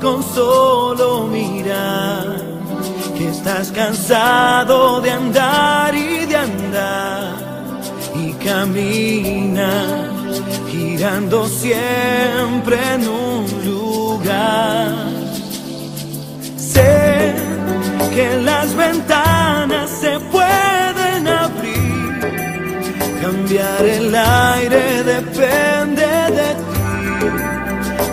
con solo mirar que estás cansado de andar y de andar y caminar girando siempre en un lugar. Sé que las ventanas se pueden abrir, cambiar el aire de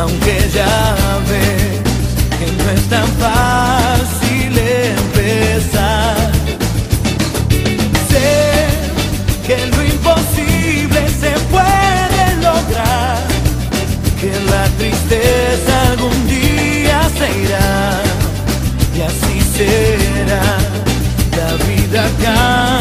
Aunque ya ve que no es tan fácil empezar. Sé que lo imposible se puede lograr, que la tristeza algún día se irá y así será. La vida cambia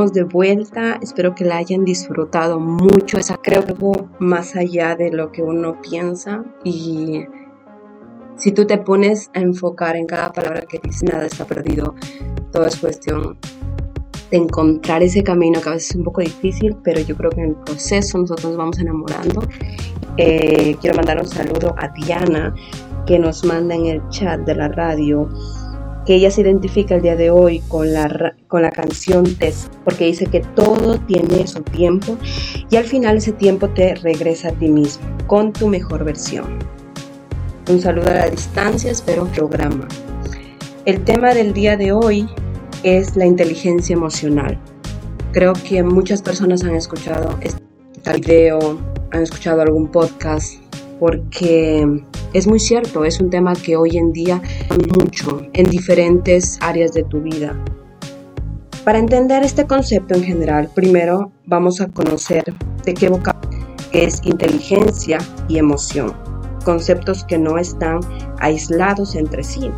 Estamos de vuelta, espero que la hayan disfrutado mucho, esa creo que más allá de lo que uno piensa. Y si tú te pones a enfocar en cada palabra que dice, nada está perdido, todo es cuestión de encontrar ese camino que a veces es un poco difícil, pero yo creo que en el proceso nosotros nos vamos enamorando. Eh, quiero mandar un saludo a Diana que nos manda en el chat de la radio ella se identifica el día de hoy con la, con la canción Test, porque dice que todo tiene su tiempo y al final ese tiempo te regresa a ti mismo, con tu mejor versión. Un saludo a la distancia, espero programa. El tema del día de hoy es la inteligencia emocional. Creo que muchas personas han escuchado este video han escuchado algún podcast porque es muy cierto, es un tema que hoy en día mucho en diferentes áreas de tu vida. Para entender este concepto en general, primero vamos a conocer de qué vocabulario es inteligencia y emoción, conceptos que no están aislados entre sí.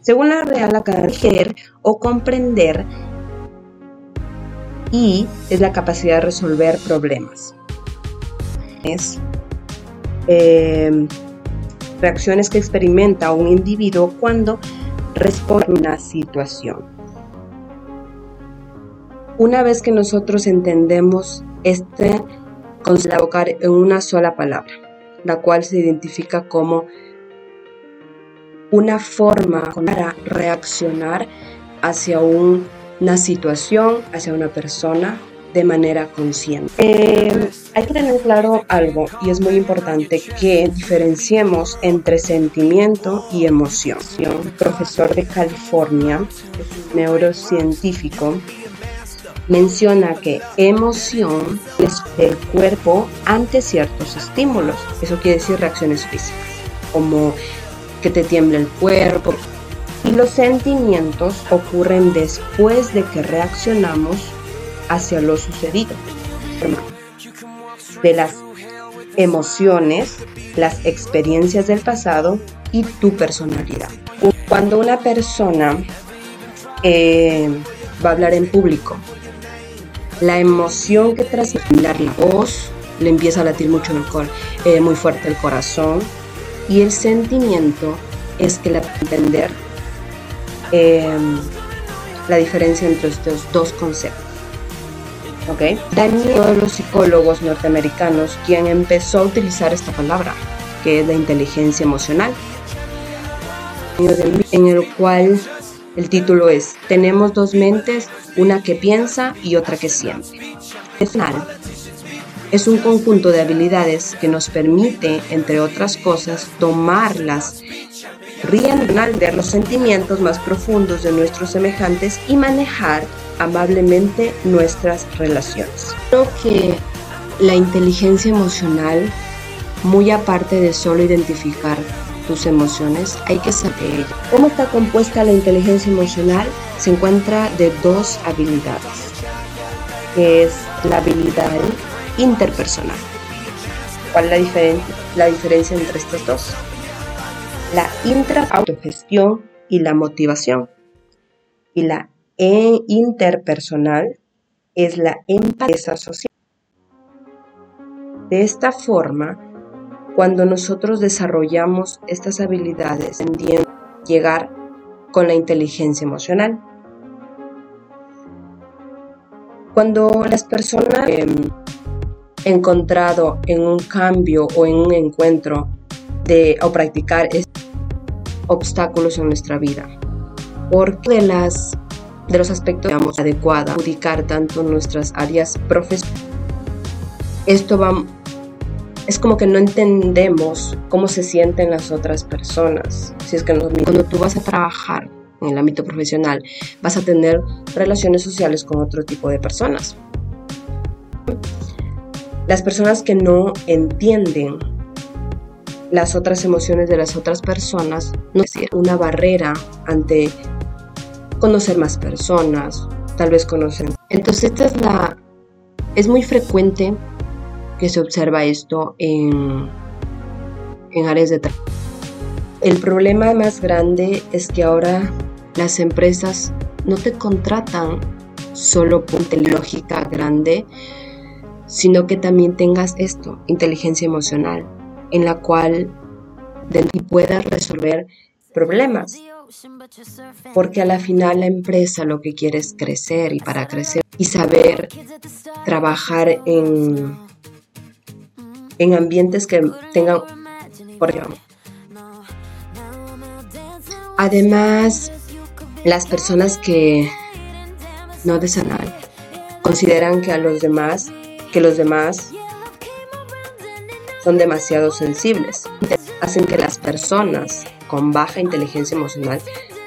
Según la Real Academia, o comprender y es la capacidad de resolver problemas. Es eh, reacciones que experimenta un individuo cuando responde a una situación. Una vez que nosotros entendemos este concepto en una sola palabra, la cual se identifica como una forma para reaccionar hacia una situación, hacia una persona de manera consciente. Eh, hay que tener claro algo y es muy importante que diferenciemos entre sentimiento y emoción. Un profesor de California, neurocientífico, menciona que emoción es el cuerpo ante ciertos estímulos. Eso quiere decir reacciones físicas, como que te tiembla el cuerpo. Y los sentimientos ocurren después de que reaccionamos hacia lo sucedido. De las emociones, las experiencias del pasado y tu personalidad. Cuando una persona eh, va a hablar en público, la emoción que transmite la voz, le empieza a latir mucho el eh, muy fuerte el corazón y el sentimiento es que la entender eh, la diferencia entre estos dos conceptos. ¿Okay? Daniel, uno de los psicólogos norteamericanos, quien empezó a utilizar esta palabra, que es la inteligencia emocional, en el cual el título es Tenemos dos mentes, una que piensa y otra que siente. Es un conjunto de habilidades que nos permite, entre otras cosas, tomar las riendas de los sentimientos más profundos de nuestros semejantes y manejar amablemente nuestras relaciones. Creo que la inteligencia emocional, muy aparte de solo identificar tus emociones, hay que saber cómo está compuesta la inteligencia emocional. Se encuentra de dos habilidades, que es la habilidad interpersonal. ¿Cuál es la, la diferencia entre estas dos? La intra-autogestión y la motivación. Y la e interpersonal es la empatía social. De esta forma, cuando nosotros desarrollamos estas habilidades, llegar con la inteligencia emocional. Cuando las personas han encontrado en un cambio o en un encuentro de o practicar obstáculos en nuestra vida, porque de las de los aspectos digamos, adecuada, ubicar tanto nuestras áreas profesionales. Esto va, es como que no entendemos cómo se sienten las otras personas. Si es que cuando tú vas a trabajar en el ámbito profesional, vas a tener relaciones sociales con otro tipo de personas. Las personas que no entienden las otras emociones de las otras personas no es una barrera ante conocer más personas, tal vez conocer. Entonces, esta es la. Es muy frecuente que se observa esto en, en áreas de trabajo. El problema más grande es que ahora las empresas no te contratan solo por lógica grande, sino que también tengas esto, inteligencia emocional, en la cual puedas resolver problemas porque a la final la empresa lo que quiere es crecer y para crecer y saber trabajar en, en ambientes que tengan, por ejemplo, además las personas que no desean consideran que a los demás, que los demás son demasiado sensibles, hacen que las personas con baja inteligencia emocional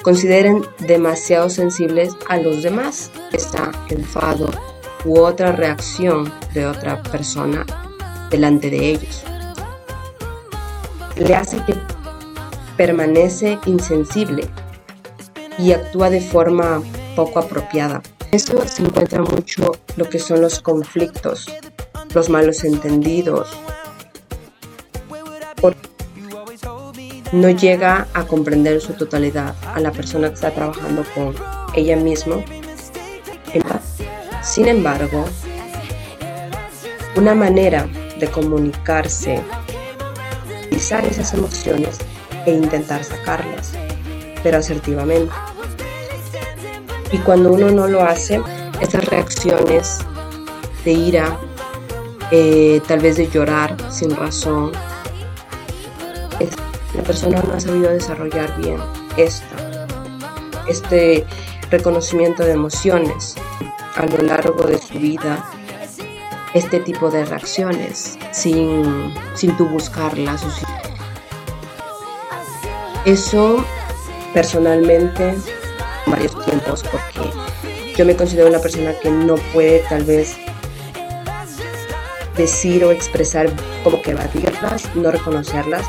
consideren demasiado sensibles a los demás. Está enfado u otra reacción de otra persona delante de ellos. Le hace que permanece insensible y actúa de forma poco apropiada. Eso se encuentra mucho lo que son los conflictos, los malos entendidos. No llega a comprender su totalidad a la persona que está trabajando con ella misma. Sin embargo, una manera de comunicarse, utilizar esas emociones e intentar sacarlas, pero asertivamente. Y cuando uno no lo hace, esas reacciones de ira, eh, tal vez de llorar sin razón, persona no ha sabido desarrollar bien esta, este reconocimiento de emociones a lo largo de su vida, este tipo de reacciones sin, sin tú buscarlas. Eso personalmente varios tiempos porque yo me considero una persona que no puede tal vez decir o expresar como que evadirlas, no reconocerlas.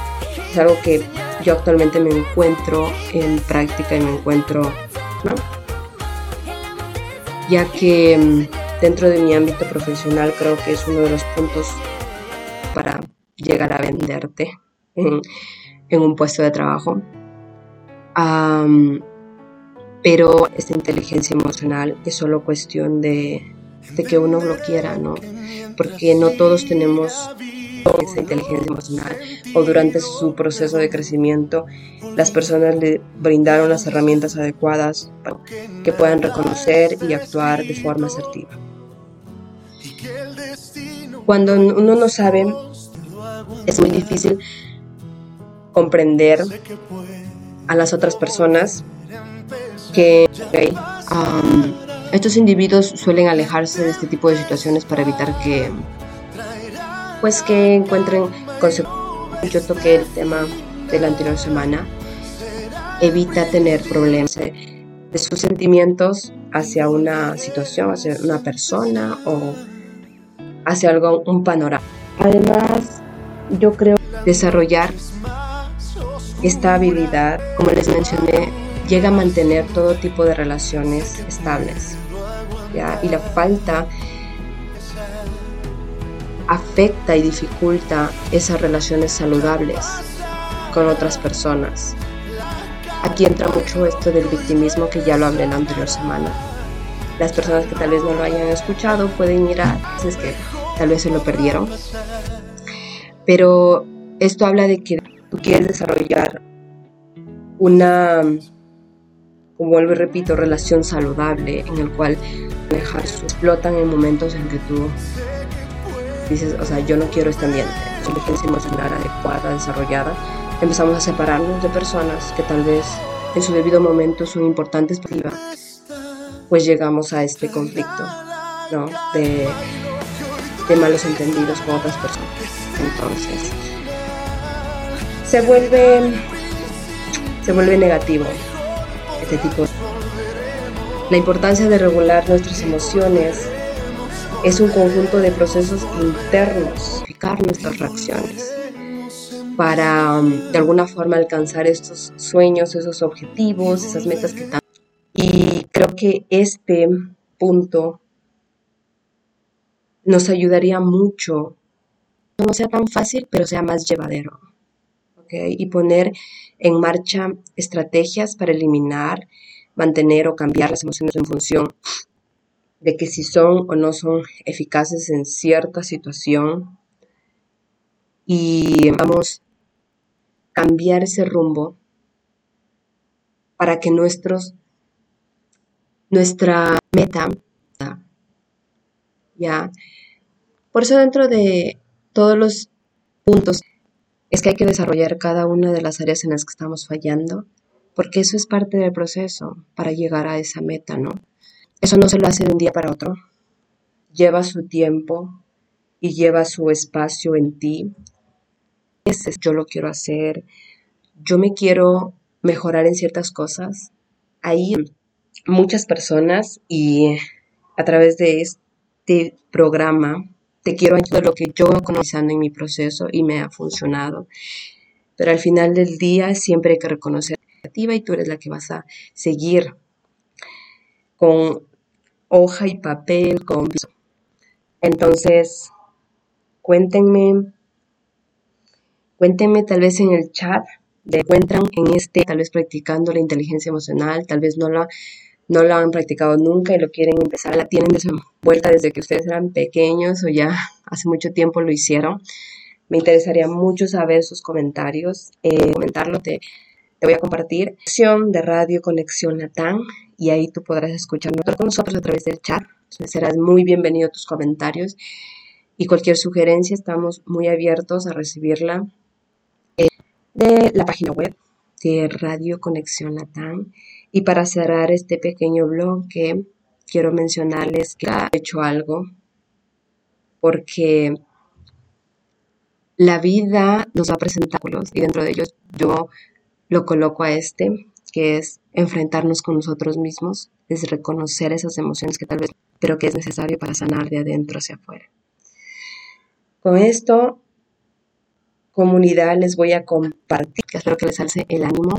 Es algo que yo actualmente me encuentro en práctica y me encuentro, ¿no? Ya que mm, dentro de mi ámbito profesional creo que es uno de los puntos para llegar a venderte en, un puesto de trabajo pero esta inteligencia emocional es solo cuestión de, que uno lo quiera, ¿no? Porque no todos tenemos esa inteligencia emocional o durante su proceso de crecimiento las personas le brindaron las herramientas adecuadas para que puedan reconocer y actuar de forma asertiva. Cuando uno no sabe, es muy difícil comprender a las otras personas que um, estos individuos suelen alejarse de este tipo de situaciones para evitar que pues que encuentren consecuencias. Yo toqué el tema de la anterior semana. Evita tener problemas de sus sentimientos hacia una situación, hacia una persona o hacia algo, un panorama. Además, yo creo desarrollar esta habilidad, como les mencioné, llega a mantener todo tipo de relaciones estables. Y la falta afecta y dificulta esas relaciones saludables con otras personas. Aquí entra mucho esto del victimismo que ya lo hablé la anterior semana. Las personas que tal vez no lo hayan escuchado pueden ir a, es que tal vez se lo perdieron. Pero esto habla de que tú quieres desarrollar una como vuelvo y repito, relación saludable en el cual su explotan en momentos en que tú dices, o sea, yo no quiero este ambiente, inteligencia emocional adecuada, desarrollada, empezamos a separarnos de personas que tal vez en su debido momento son importantes para pues llegamos a este conflicto, ¿no? De, de malos entendidos con otras personas. Entonces, se vuelve, se vuelve negativo este tipo. La importancia de regular nuestras emociones es un conjunto de procesos internos, fijar nuestras reacciones para um, de alguna forma alcanzar estos sueños, esos objetivos, esas metas que tanto. Y creo que este punto nos ayudaría mucho, no sea tan fácil, pero sea más llevadero. Y poner en marcha estrategias para eliminar, mantener o cambiar las emociones en función de que si son o no son eficaces en cierta situación y vamos a cambiar ese rumbo para que nuestros nuestra meta ya por eso dentro de todos los puntos es que hay que desarrollar cada una de las áreas en las que estamos fallando, porque eso es parte del proceso para llegar a esa meta, ¿no? Eso no se lo hace de un día para otro. Lleva su tiempo y lleva su espacio en ti. Yo lo quiero hacer, yo me quiero mejorar en ciertas cosas. Hay muchas personas y a través de este programa te quiero ayudar lo que yo he conocido en mi proceso y me ha funcionado. Pero al final del día siempre hay que reconocer la y tú eres la que vas a seguir con hoja y papel, con Entonces, cuéntenme, cuéntenme tal vez en el chat, de encuentran en este, tal vez practicando la inteligencia emocional, tal vez no la no lo han practicado nunca y lo quieren empezar, la tienen vuelta desde que ustedes eran pequeños o ya hace mucho tiempo lo hicieron. Me interesaría mucho saber sus comentarios, eh, comentarlo. Te, voy a compartir. Acción de Radio Conexión Latán y ahí tú podrás escucharnos con nosotros a través del chat. Serás muy bienvenido a tus comentarios. Y cualquier sugerencia estamos muy abiertos a recibirla eh, de la página web de Radio Conexión Latán y para cerrar este pequeño bloque, quiero mencionarles que he hecho algo porque la vida nos va a presentar y dentro de ellos yo lo coloco a este, que es enfrentarnos con nosotros mismos, es reconocer esas emociones que tal vez, pero que es necesario para sanar de adentro hacia afuera. Con esto, comunidad, les voy a compartir, espero que les alce el ánimo,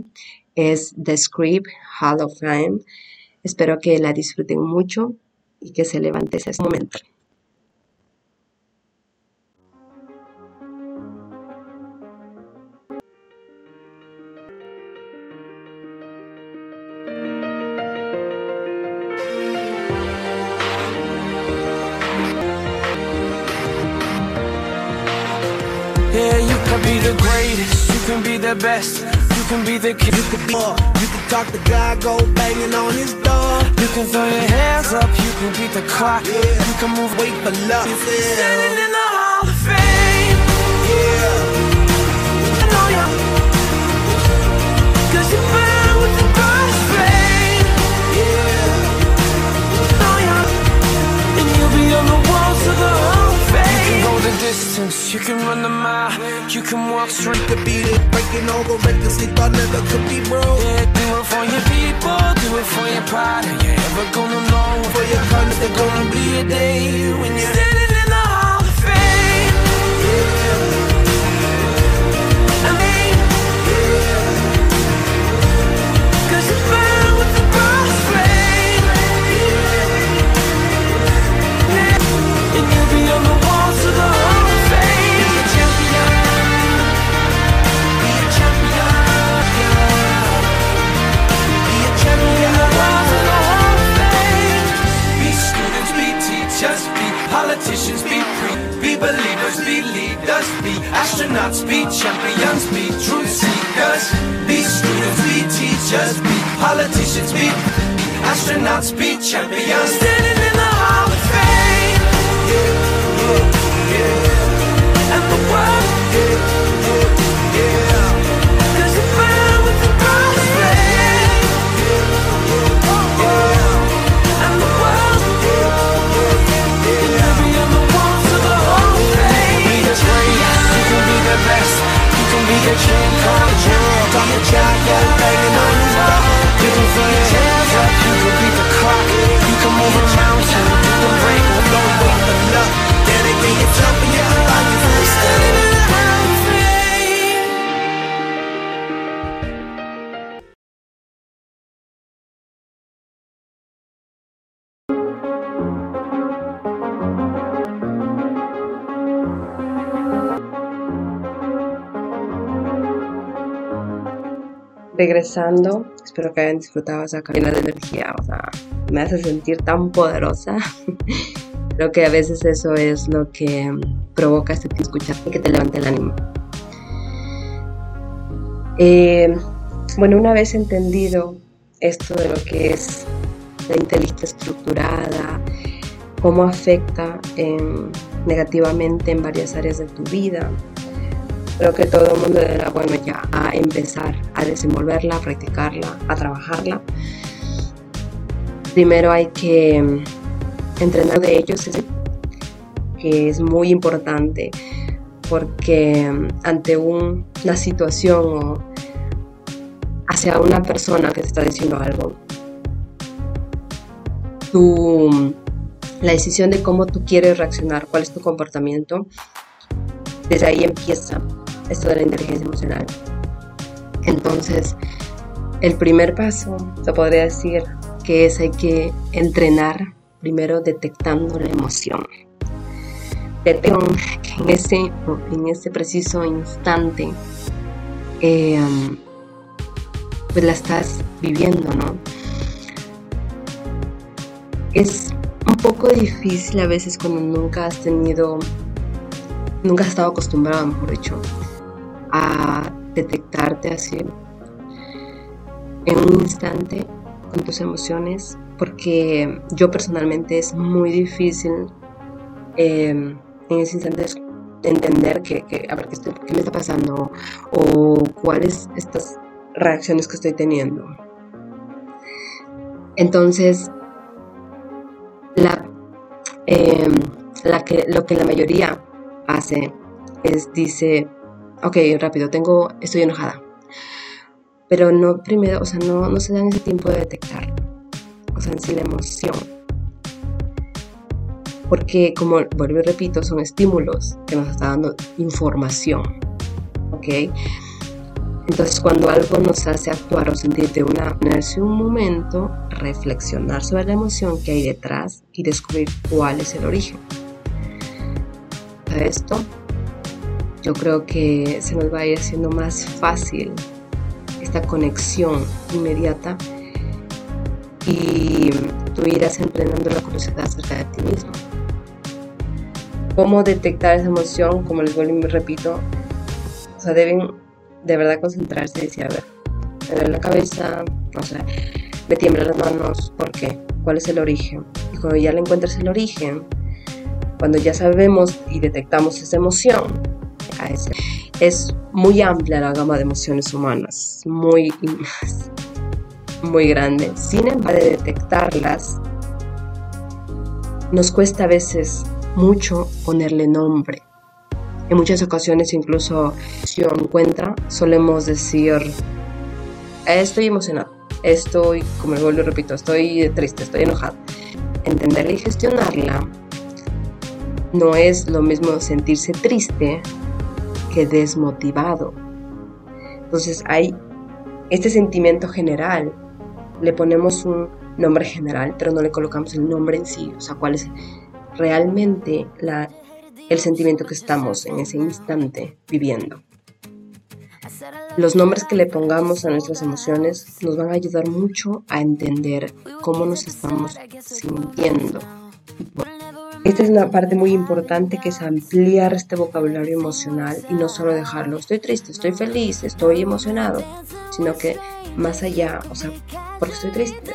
es The Script Hall of Fame. Espero que la disfruten mucho y que se levante ese momento. Can be the best. You can be the kid. You can be uh, You can talk to God, go banging on his door. You can throw your hands up, you can beat the clock. Yeah. You can move weight for love. Standing in the distance, you can run the mile. You can walk straight to beat it. Breaking all the records they thought never could be broke. Yeah, do it for your people, do it for your pride. You're ever gonna know for your there's gonna be a day when you're Regresando, espero que hayan disfrutado esa cabina de energía, o sea, me hace sentir tan poderosa. Creo que a veces eso es lo que provoca este de escuchar y que te levante el ánimo. Eh, bueno, una vez entendido esto de lo que es la inteligencia estructurada, cómo afecta en- negativamente en varias áreas de tu vida, creo que todo el mundo era bueno ya a empezar a desenvolverla, a practicarla, a trabajarla. Primero hay que entrenar de ellos, que es muy importante porque mm, ante un- una situación o hacia una persona que te está diciendo algo, tú mm, la decisión de cómo tú quieres reaccionar, cuál es tu comportamiento, desde ahí empieza esto de la inteligencia emocional. Entonces, el primer paso, se podría decir, que es hay que entrenar primero detectando la emoción. Detecto que en ese, en ese preciso instante, eh, pues la estás viviendo, ¿no? Es un poco difícil a veces cuando nunca has tenido, nunca has estado acostumbrado, mejor dicho, a detectarte así en un instante con tus emociones, porque yo personalmente es muy difícil em, en ese instante entender que, a ver, ¿qué, qué me está pasando o cuáles estas reacciones que estoy teniendo. Entonces, la, em, la que, lo que la mayoría hace es dice, ok, rápido, tengo, estoy enojada. Pero no primero, o sea, no, no se dan ese tiempo de detectar, o sea, en sí la emoción. Porque, como vuelvo y repito, son estímulos que nos está dando información, ¿ok? Entonces, cuando algo nos hace actuar o sentir de una manera, un momento, reflexionar sobre la emoción que hay detrás y descubrir cuál es el origen. Esto, yo creo que se nos va a ir haciendo más fácil esta conexión inmediata y tú irás entrenando la curiosidad acerca de ti mismo. ¿Cómo detectar esa emoción? Como les vuelvo y me repito, o sea, deben de verdad concentrarse y decir, a ver, me duele la cabeza, o sea, me tiemblan las manos, ¿por qué? ¿Cuál es el origen? Y cuando ya le encuentras el origen, cuando ya sabemos y detectamos esa emoción, es muy amplia la gama de emociones humanas, muy, muy grande. Sin embargo, de detectarlas, nos cuesta a veces mucho ponerle nombre. En muchas ocasiones incluso si lo encuentra, solemos decir, estoy emocionado, estoy, como vuelvo y repito, estoy triste, estoy enojado. Entenderla y gestionarla no es lo mismo sentirse triste que desmotivado. Entonces hay este sentimiento general, le ponemos un nombre general, pero no le colocamos el nombre en sí, o sea, cuál es realmente la el sentimiento que estamos en ese instante viviendo. Los nombres que le pongamos a nuestras emociones nos van a ayudar mucho a entender cómo nos estamos sintiendo. Esta es una parte muy importante que es ampliar este vocabulario emocional y no solo dejarlo, estoy triste, estoy feliz, estoy emocionado, sino que más allá, o sea, porque estoy triste,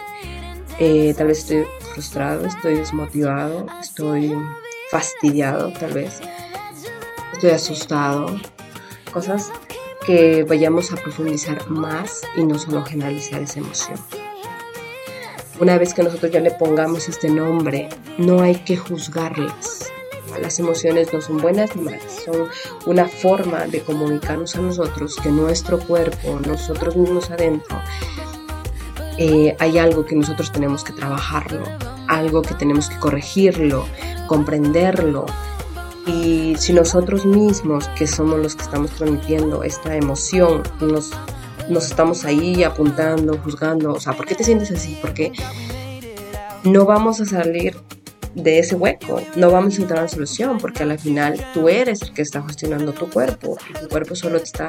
eh, tal vez estoy frustrado, estoy desmotivado, estoy fastidiado tal vez, estoy asustado, cosas que vayamos a profundizar más y no solo generalizar esa emoción. Una vez que nosotros ya le pongamos este nombre, no hay que juzgarlas. Las emociones no son buenas ni malas, son una forma de comunicarnos a nosotros que nuestro cuerpo, nosotros mismos adentro, eh, hay algo que nosotros tenemos que trabajarlo, algo que tenemos que corregirlo, comprenderlo. Y si nosotros mismos, que somos los que estamos transmitiendo esta emoción, nos, nos estamos ahí apuntando, juzgando, o sea, ¿por qué te sientes así? Porque no vamos a salir de ese hueco, no vamos a encontrar una solución, porque al final tú eres el que está gestionando tu cuerpo, y tu cuerpo solo te está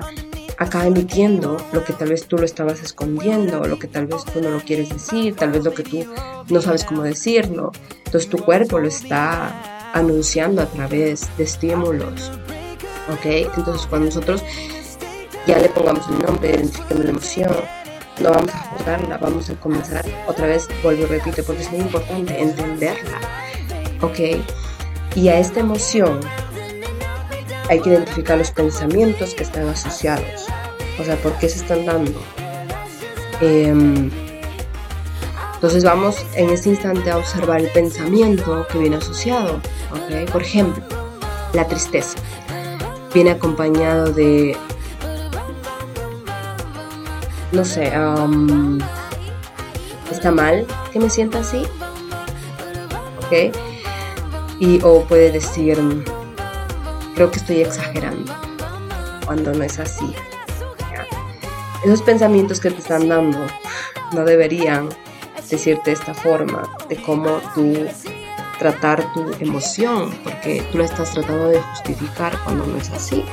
acá emitiendo lo que tal vez tú lo estabas escondiendo, lo que tal vez tú no lo quieres decir, tal vez lo que tú no sabes cómo decirlo. Entonces tu cuerpo lo está anunciando a través de estímulos. ¿Ok? Entonces cuando nosotros ya le pongamos el nombre, identifiquemos la emoción, no vamos a juzgarla, vamos a comenzar otra vez, vuelvo y repito, porque es muy importante entenderla. ¿Ok? Y a esta emoción hay que identificar los pensamientos que están asociados. O sea, ¿por qué se están dando? Em, entonces vamos en este instante a observar el pensamiento que viene asociado. ¿okay? Por ejemplo, la tristeza. Viene acompañado de, no sé, ¿está mal que me sienta así? ¿Ok? Y o puede decir, creo que estoy exagerando, cuando no es así. Esos pensamientos que te están dando no deberían decirte esta forma de cómo tú tratar tu emoción, porque tú la estás tratando de justificar cuando no es así.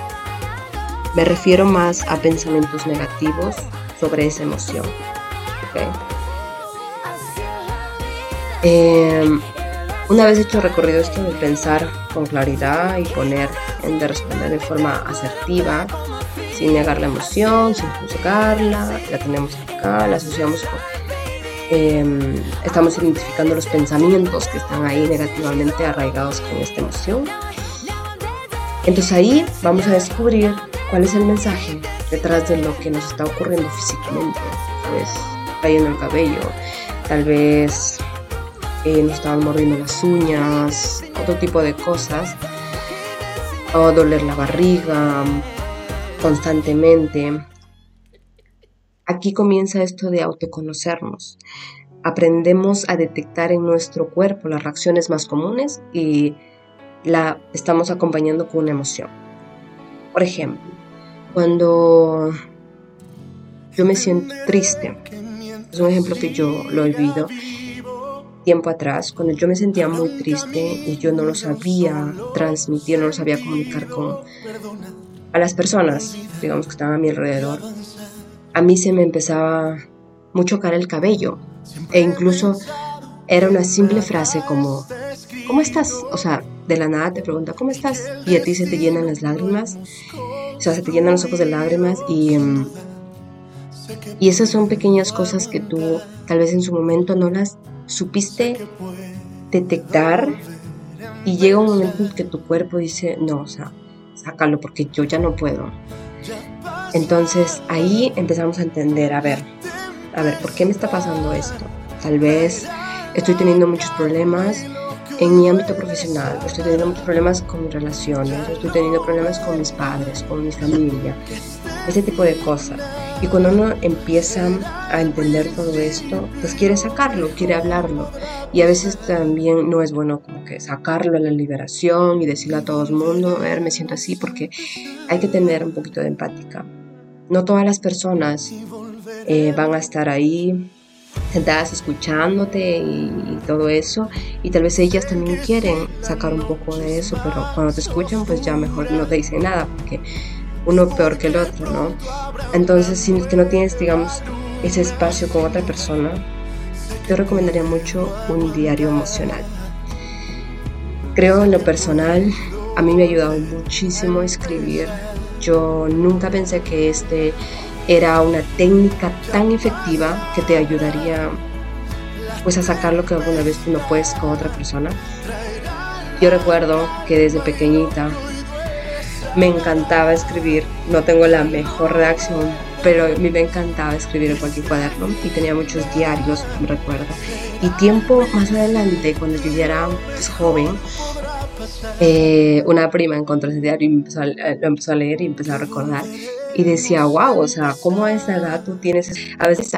Me refiero más a pensamientos negativos sobre esa emoción. Em, una vez hecho recorrido esto de pensar con claridad y poner en de responder de forma asertiva, sin negar la emoción, sin juzgarla, la tenemos acá, la asociamos con Em, estamos identificando los pensamientos que están ahí negativamente arraigados con esta emoción. Entonces ahí vamos a descubrir cuál es el mensaje detrás de lo que nos está ocurriendo físicamente. Tal vez cayendo el cabello, tal vez eh, nos estaban mordiendo las uñas, otro tipo de cosas, o doler la barriga constantemente. Aquí comienza esto de autoconocernos. Aprendemos a detectar en nuestro cuerpo las reacciones más comunes y la estamos acompañando con una emoción. Por ejemplo, cuando yo me siento triste, es un ejemplo que yo lo he vivido tiempo atrás, cuando yo me sentía muy triste y yo no lo sabía transmitir, no lo sabía comunicar con a las personas, digamos que estaban a mi alrededor, a mí se me empezaba mucho caer el cabello. E incluso era una simple frase como ¿cómo estás? O sea, de la nada te pregunta ¿cómo estás? y a ti se te llenan las lágrimas, o sea, se te llenan los ojos de lágrimas y em, y esas son pequeñas cosas que tú tal vez en su momento no las supiste detectar y llega un momento en que tu cuerpo dice, no, o sea, sácalo porque yo ya no puedo. Entonces ahí empezamos a entender, a ver, a ver, ¿por qué me está pasando esto? Tal vez estoy teniendo muchos problemas en mi ámbito profesional, estoy teniendo muchos problemas con mis relaciones, estoy teniendo problemas con mis padres, con mi familia, ese tipo de cosas. Y cuando uno empieza a entender todo esto, pues quiere sacarlo, quiere hablarlo. Y a veces también no es bueno como que sacarlo a la liberación y decirle a todo el mundo, a ver, me siento así, porque hay que tener un poquito de empática. No todas las personas eh, van a estar ahí sentadas escuchándote y, todo eso. Y tal vez ellas también quieren sacar un poco de eso pero cuando te escuchan pues ya mejor no te dicen nada porque uno peor que el otro no entonces si que no tienes digamos ese espacio con otra persona yo recomendaría mucho un diario emocional. Creo en lo personal a mí me ha ayudado muchísimo escribir. Yo nunca pensé que este era una técnica tan efectiva que te ayudaría pues a sacar lo que alguna vez tú no puedes con otra persona. Yo recuerdo que desde pequeñita me encantaba escribir, no tengo la mejor reacción, pero a mí me encantaba escribir en cualquier cuaderno y tenía muchos diarios, recuerdo. Y tiempo más adelante, cuando yo ya era pues, joven, eh, una prima encontró ese diario y empezó lo empezó a leer y empezó a recordar y decía, wow, o sea, ¿cómo a esa edad tú tienes a veces?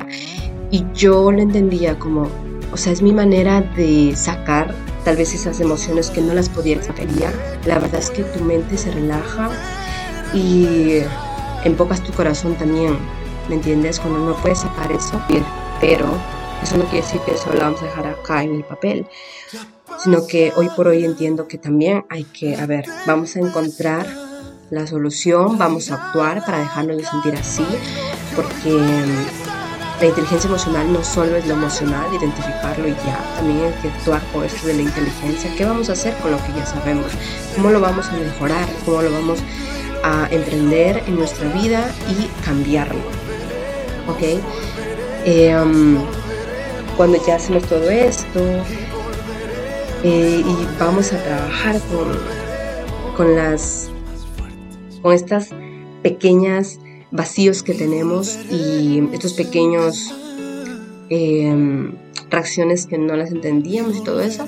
Y yo lo entendía como, o sea, es mi manera de sacar tal vez esas emociones que no las podía expresar. La verdad es que tu mente se relaja y empocas tu corazón también, ¿me entiendes? Cuando no puedes sacar eso, pero eso no quiere decir que eso lo vamos a dejar acá en el papel, sino que hoy por hoy entiendo que también hay que, a ver, vamos a encontrar la solución, vamos a actuar para dejarnos de sentir así, porque mm, la inteligencia emocional no solo es lo emocional, identificarlo y ya, también hay que actuar con esto de la inteligencia. ¿Qué vamos a hacer con lo que ya sabemos? ¿Cómo lo vamos a mejorar? ¿Cómo lo vamos a emprender en nuestra vida y cambiarlo? ¿Ok? Eh, cuando ya hacemos todo esto eh, y vamos a trabajar con, con las con estas pequeñas vacíos que tenemos y estos pequeños em, reacciones que no las entendíamos y todo eso.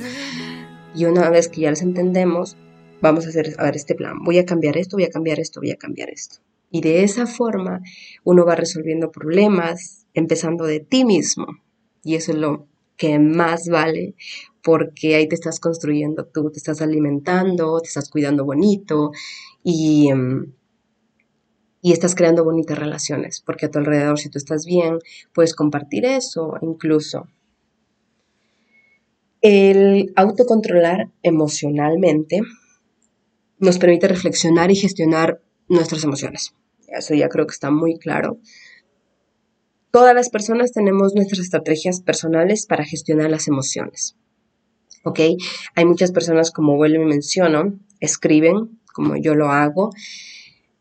Y una vez que ya las entendemos, vamos a hacer a ver este plan. Voy a cambiar esto, voy a cambiar esto, voy a cambiar esto. Y de esa forma uno va resolviendo problemas empezando de ti mismo. Y eso es lo que más vale porque ahí te estás construyendo tú, te estás alimentando, te estás cuidando bonito y, em, y estás creando bonitas relaciones, porque a tu alrededor, si tú estás bien, puedes compartir eso incluso. El autocontrolar emocionalmente nos permite reflexionar y gestionar nuestras emociones. Eso ya creo que está muy claro. Todas las personas tenemos nuestras estrategias personales para gestionar las emociones. ¿Ok? Hay muchas personas, como vuelvo y menciono, escriben, como yo lo hago.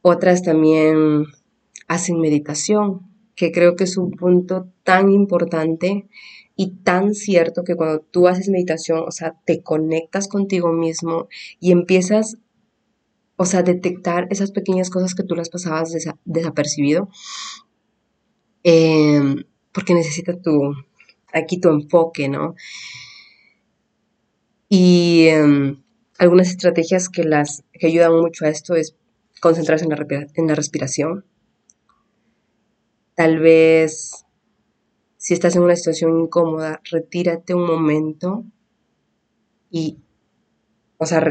Otras también hacen meditación, que creo que es un punto tan importante y tan cierto que cuando tú haces meditación, o sea, te conectas contigo mismo y empiezas, o sea, a detectar esas pequeñas cosas que tú las pasabas desapercibido, em, porque necesita tu, aquí tu enfoque, ¿no? Y em, algunas estrategias que, las, que ayudan mucho a esto es concentrarse en la, en la respiración. Tal vez si estás en una situación incómoda, retírate un momento y, o sea,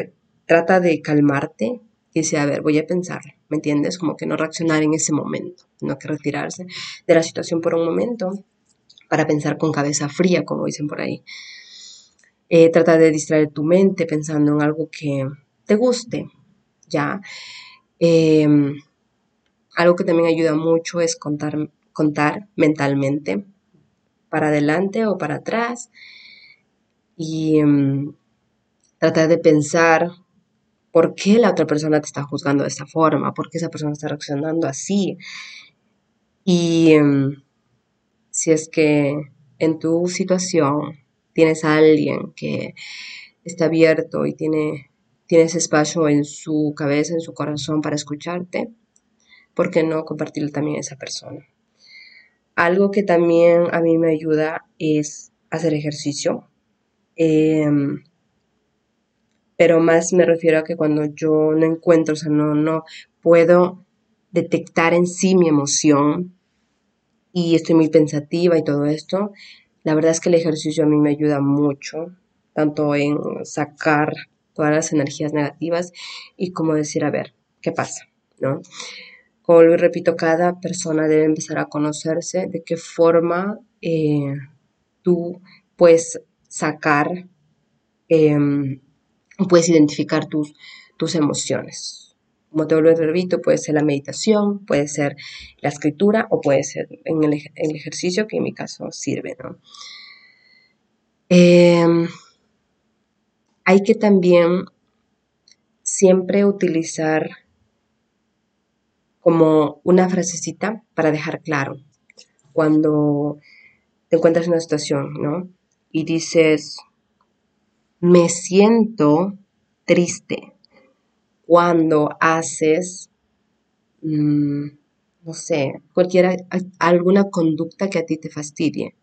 trata de calmarte y decir, a ver, voy a pensar, ¿me entiendes? Como que no reaccionar en ese momento, no que retirarse de la situación por un momento para pensar con cabeza fría, como dicen por ahí. Eh, trata de distraer tu mente pensando en algo que te guste, ¿ya? Em, algo que también ayuda mucho es contar, contar mentalmente para adelante o para atrás y em, tratar de pensar por qué la otra persona te está juzgando de esta forma, por qué esa persona está reaccionando así. Y em, si es que en tu situación tienes a alguien que está abierto y tiene, tienes espacio en su cabeza, en su corazón para escucharte, ¿por qué no compartirlo también a esa persona? Algo que también a mí me ayuda es hacer ejercicio. Em, pero más me refiero a que cuando yo no encuentro, o sea, no, no puedo detectar en sí mi emoción y estoy muy pensativa y todo esto, la verdad es que el ejercicio a mí me ayuda mucho, tanto en sacar todas las energías negativas y como decir, a ver, ¿qué pasa? ¿No? Como lo repito, cada persona debe empezar a conocerse de qué forma eh, tú puedes sacar, em, puedes identificar tus, tus emociones como te vuelvo repito, puede ser la meditación, puede ser la escritura o puede ser en el, ejercicio que en mi caso sirve. Em, hay que también siempre utilizar como una frasecita para dejar claro cuando te encuentras en una situación, ¿no? Y dices, me siento triste cuando haces, mm, no sé, cualquiera, alguna conducta que a ti te fastidie,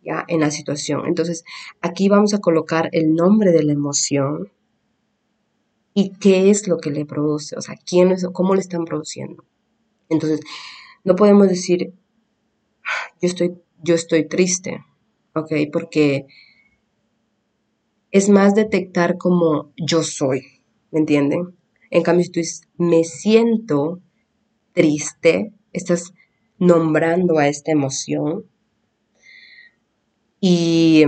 ya, en la situación. Entonces, aquí vamos a colocar el nombre de la emoción y qué es lo que le produce, o sea, quién es, cómo le están produciendo. Entonces, no podemos decir, yo estoy, yo estoy triste, ¿ok? Porque es más detectar como yo soy, ¿me entienden? En cambio, si tú me siento triste, estás nombrando a esta emoción y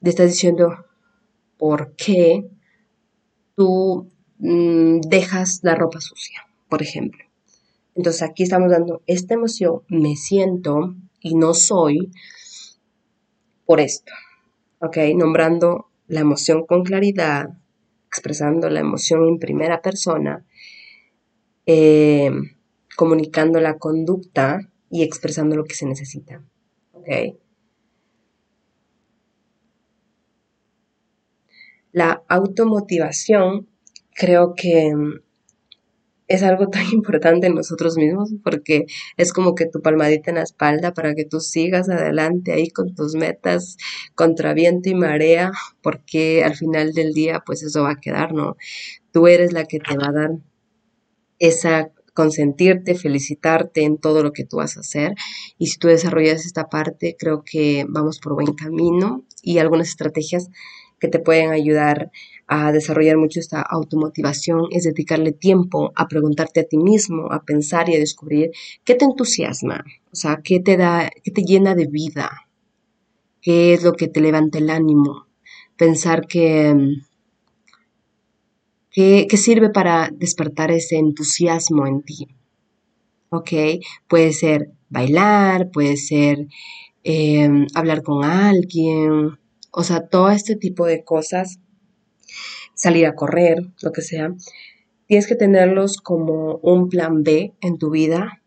le estás diciendo por qué tú mm, dejas la ropa sucia, por ejemplo. Entonces aquí estamos dando esta emoción, me siento y no soy por esto, ¿ok? Nombrando la emoción con claridad, expresando la emoción en primera persona, eh, comunicando la conducta y expresando lo que se necesita. La automotivación creo que es algo tan importante en nosotros mismos porque es como que tu palmadita en la espalda para que tú sigas adelante ahí con tus metas contra viento y marea porque al final del día pues eso va a quedar, ¿no? Tú eres la que te va a dar esa consentirte, felicitarte en todo lo que tú vas a hacer y si tú desarrollas esta parte creo que vamos por buen camino y algunas estrategias que te pueden ayudar a desarrollar mucho esta automotivación es dedicarle tiempo a preguntarte a ti mismo, a pensar y a descubrir qué te entusiasma, o sea, qué te da, qué te llena de vida, qué es lo que te levanta el ánimo, pensar que ¿Qué, sirve para despertar ese entusiasmo en ti? ¿Ok? Puede ser bailar, puede ser em, hablar con alguien, o sea, todo este tipo de cosas, salir a correr, lo que sea. Tienes que tenerlos como un plan B en tu vida,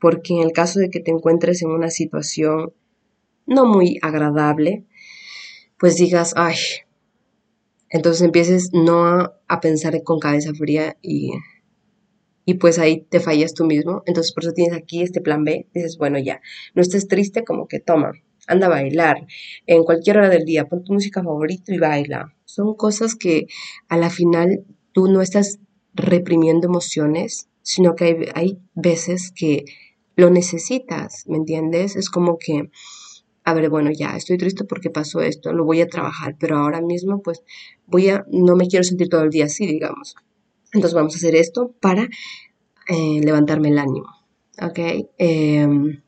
porque en el caso de que te encuentres en una situación no muy agradable, pues digas, ay, entonces empieces no a, pensar con cabeza fría y, y pues ahí te fallas tú mismo. Entonces por eso tienes aquí este plan B. Dices, bueno, ya, no estés triste como que toma, anda a bailar. En cualquier hora del día, pon tu música favorita y baila. Son cosas que a la final tú no estás reprimiendo emociones, sino que hay, hay veces que lo necesitas, ¿me entiendes? Es como que a ver, bueno, ya estoy triste porque pasó esto, lo voy a trabajar, pero ahora mismo pues voy a, no me quiero sentir todo el día así, digamos. Entonces vamos a hacer esto para eh, levantarme el ánimo, ¿ok? Em,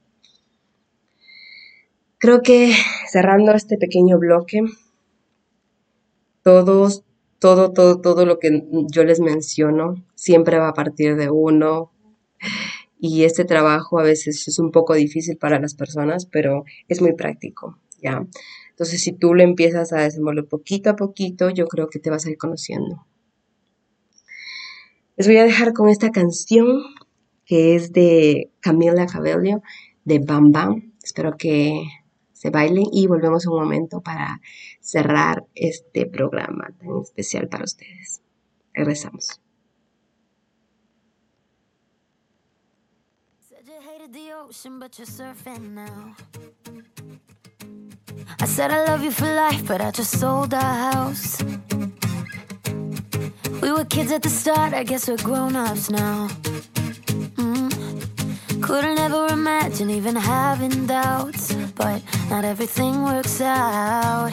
creo que cerrando este pequeño bloque, todos, todo, todo, todo lo que yo les menciono siempre va a partir de uno y este trabajo a veces es un poco difícil para las personas, pero es muy práctico, ¿ya? Entonces, si tú lo empiezas a desenvolver poquito a poquito, yo creo que te vas a ir conociendo. Les voy a dejar con esta canción que es de Camila Cabello, de Bam Bam. Espero que se bailen y volvemos un momento para cerrar este programa tan especial para ustedes. Regresamos. I said I love you for life, but I just sold our house. We were kids at the start, I guess we're grown ups now. Mm. Couldn't ever imagine even having doubts, but not everything works out.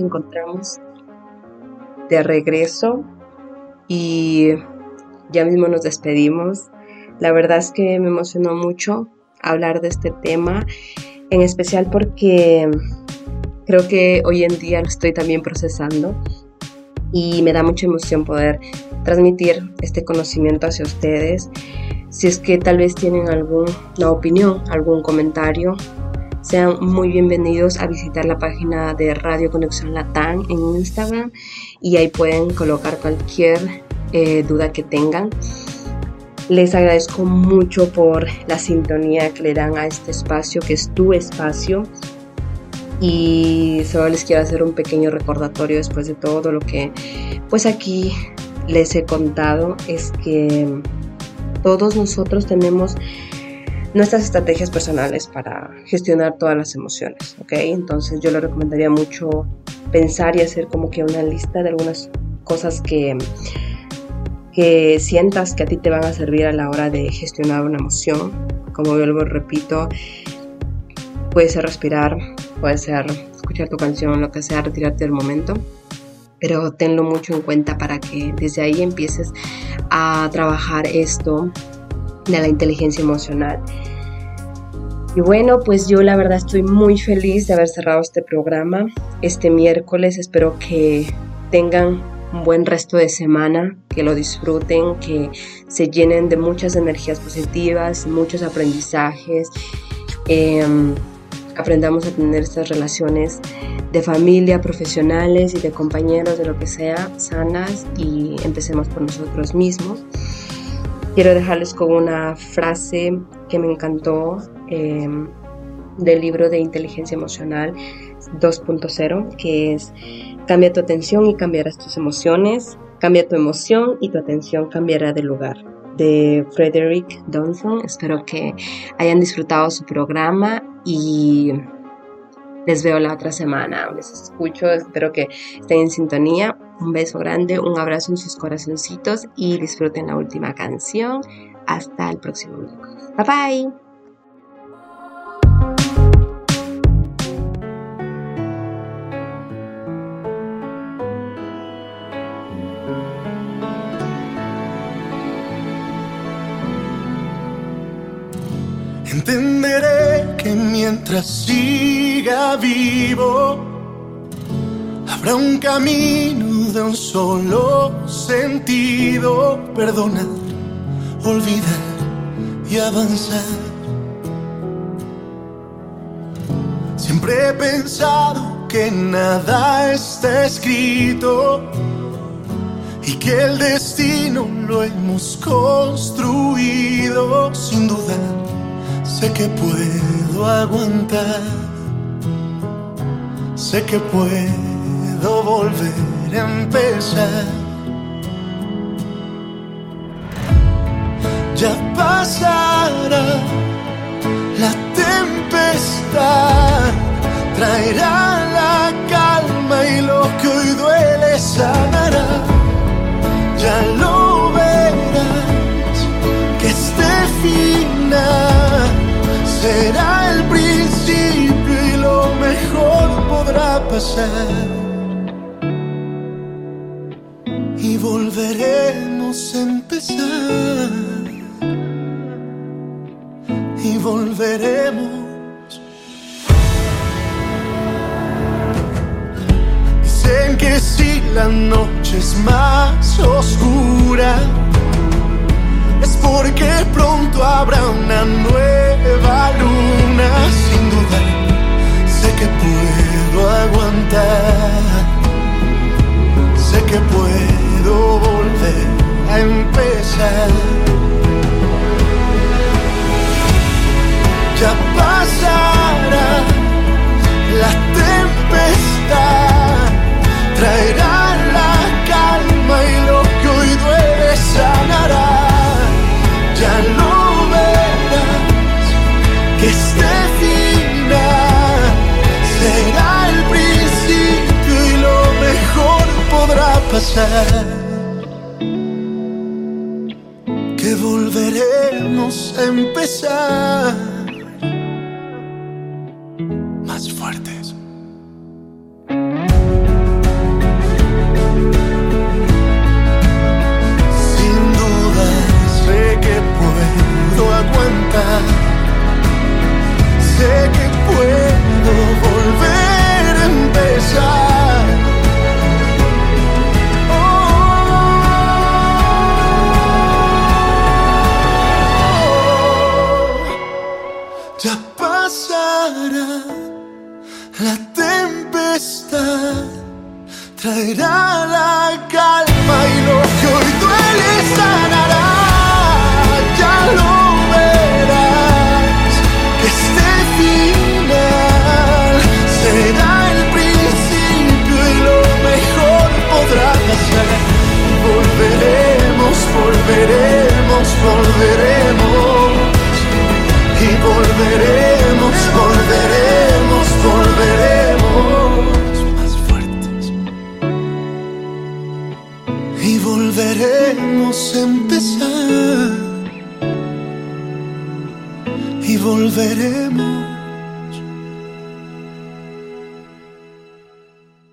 encontramos de regreso y ya mismo nos despedimos. La verdad es que me emocionó mucho hablar de este tema, en especial porque creo que hoy en día lo estoy también procesando y me da mucha emoción poder transmitir este conocimiento hacia ustedes. Si es que tal vez tienen alguna opinión, algún comentario, sean muy bienvenidos a visitar la página de Radio Conexión Latán en Instagram y ahí pueden colocar cualquier eh, duda que tengan. Les agradezco mucho por la sintonía que le dan a este espacio, que es tu espacio. Y solo les quiero hacer un pequeño recordatorio después de todo lo que pues aquí les he contado, es que todos nosotros tenemos nuestras estrategias personales para gestionar todas las emociones, ¿ok? Entonces yo le recomendaría mucho pensar y hacer como que una lista de algunas cosas que, que sientas que a ti te van a servir a la hora de gestionar una emoción. Como lo repito, puede ser respirar, puede ser escuchar tu canción, lo que sea, retirarte del momento pero tenlo mucho en cuenta para que desde ahí empieces a trabajar esto de la inteligencia emocional. Y bueno, pues yo la verdad estoy muy feliz de haber cerrado este programa este miércoles. Espero que tengan un buen resto de semana, que lo disfruten, que se llenen de muchas energías positivas, muchos aprendizajes. Em, aprendamos a tener estas relaciones de familia, profesionales y de compañeros, de lo que sea, sanas y empecemos por nosotros mismos. Quiero dejarles con una frase que me encantó em, del libro de inteligencia emocional 2.0, que es cambia tu atención y cambiarás tus emociones, cambia tu emoción y tu atención cambiará de lugar de Frederick Donson. Espero que hayan disfrutado su programa y les veo la otra semana. Les escucho, espero que estén en sintonía. Un beso grande, un abrazo en sus corazoncitos y disfruten la última canción. Hasta el próximo miércoles. Bye bye. Entenderé que mientras siga vivo, Habrá un camino de un solo sentido, perdonar, olvidar y avanzar. Siempre he pensado que nada está escrito y que el destino lo hemos construido sin duda. Sé que puedo aguantar, sé que puedo volver empezar. Ya pasará la tempestad, traerá la calma y lo que hoy duele sanará. Ya lo verás, que este final será el principio y lo mejor podrá pasar. Y volveremos. Dicen que si la noche es más oscura, es porque pronto habrá una nueva luna. Sin duda, sé que puedo aguantar, sé que puedo empezar. Ya pasará la tempestad, traerá la calma y lo que hoy duele sanará. Ya lo verás que este final será el principio y lo mejor podrá pasar. Volveremos a empezar